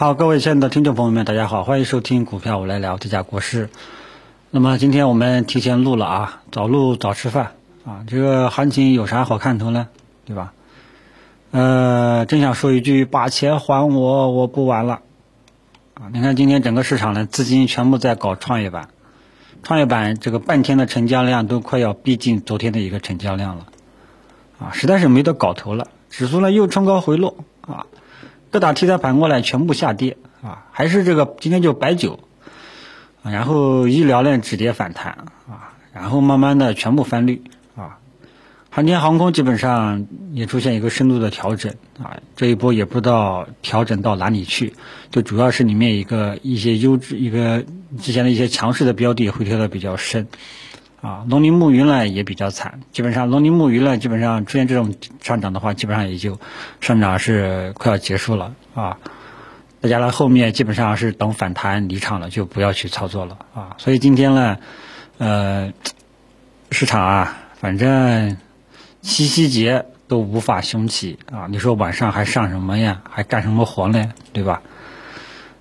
好，各位亲爱的听众朋友们，大家好，欢迎收听股票我来聊这家国师。那么今天我们提前录了啊，早录早吃饭啊，这个行情有啥好看头呢？对吧？呃，真想说一句，把钱还我，我不玩了啊！你看今天整个市场呢，资金全部在搞创业板，创业板这个半天的成交量都快要逼近昨天的一个成交量了啊，实在是没得搞头了。指数呢又冲高回落啊。各大题材盘过来全部下跌啊，还是这个今天就白酒，然后医疗呢止跌反弹啊，然后慢慢的全部翻绿啊，航天航空基本上也出现一个深度的调整啊，这一波也不知道调整到哪里去，就主要是里面一个一些优质一个之前的一些强势的标的回调的比较深。啊，农林牧渔呢也比较惨，基本上农林牧渔呢基本上出现这种上涨的话，基本上也就上涨是快要结束了啊。大家呢后面基本上是等反弹离场了，就不要去操作了啊。所以今天呢，呃，市场啊，反正七夕节都无法雄起啊。你说晚上还上什么呀？还干什么活呢？对吧？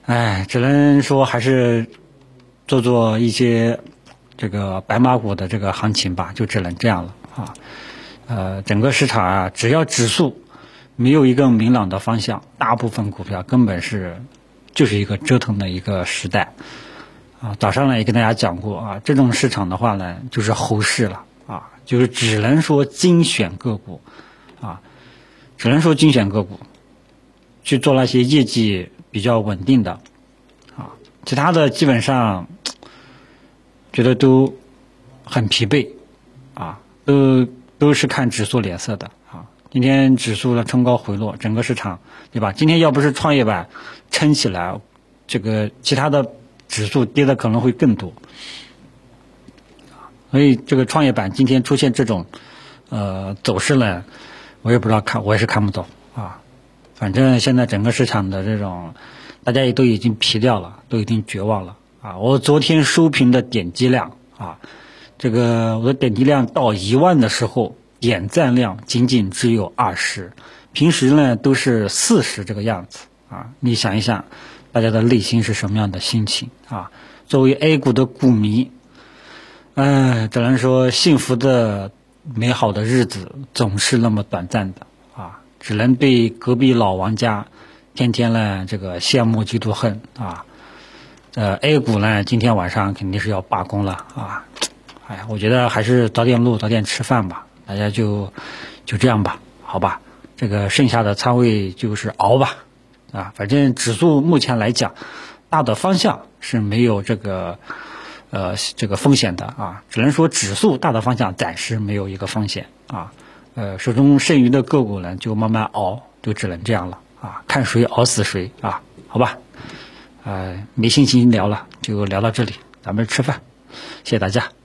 哎，只能说还是做做一些。这个白马股的这个行情吧，就只能这样了啊。呃，整个市场啊，只要指数没有一个明朗的方向，大部分股票根本是就是一个折腾的一个时代啊。早上呢也跟大家讲过啊，这种市场的话呢，就是猴市了啊，就是只能说精选个股啊，只能说精选个股去做那些业绩比较稳定的啊，其他的基本上。觉得都很疲惫，啊，都都是看指数脸色的啊。今天指数的冲高回落，整个市场对吧？今天要不是创业板撑起来，这个其他的指数跌的可能会更多。所以这个创业板今天出现这种呃走势呢，我也不知道看，我也是看不懂啊。反正现在整个市场的这种，大家也都已经疲掉了，都已经绝望了。啊，我昨天收评的点击量啊，这个我的点击量到一万的时候，点赞量仅仅只有二十，平时呢都是四十这个样子啊。你想一想，大家的内心是什么样的心情啊？作为 A 股的股民，哎，只能说幸福的、美好的日子总是那么短暂的啊，只能被隔壁老王家天天呢这个羡慕、嫉妒、恨啊。呃，A 股呢，今天晚上肯定是要罢工了啊！哎呀，我觉得还是早点录，早点吃饭吧。大家就就这样吧，好吧？这个剩下的仓位就是熬吧，啊，反正指数目前来讲，大的方向是没有这个呃这个风险的啊，只能说指数大的方向暂时没有一个风险啊。呃，手中剩余的个股呢，就慢慢熬，就只能这样了啊，看谁熬死谁啊，好吧？呃，没心情聊了，就聊到这里，咱们吃饭，谢谢大家。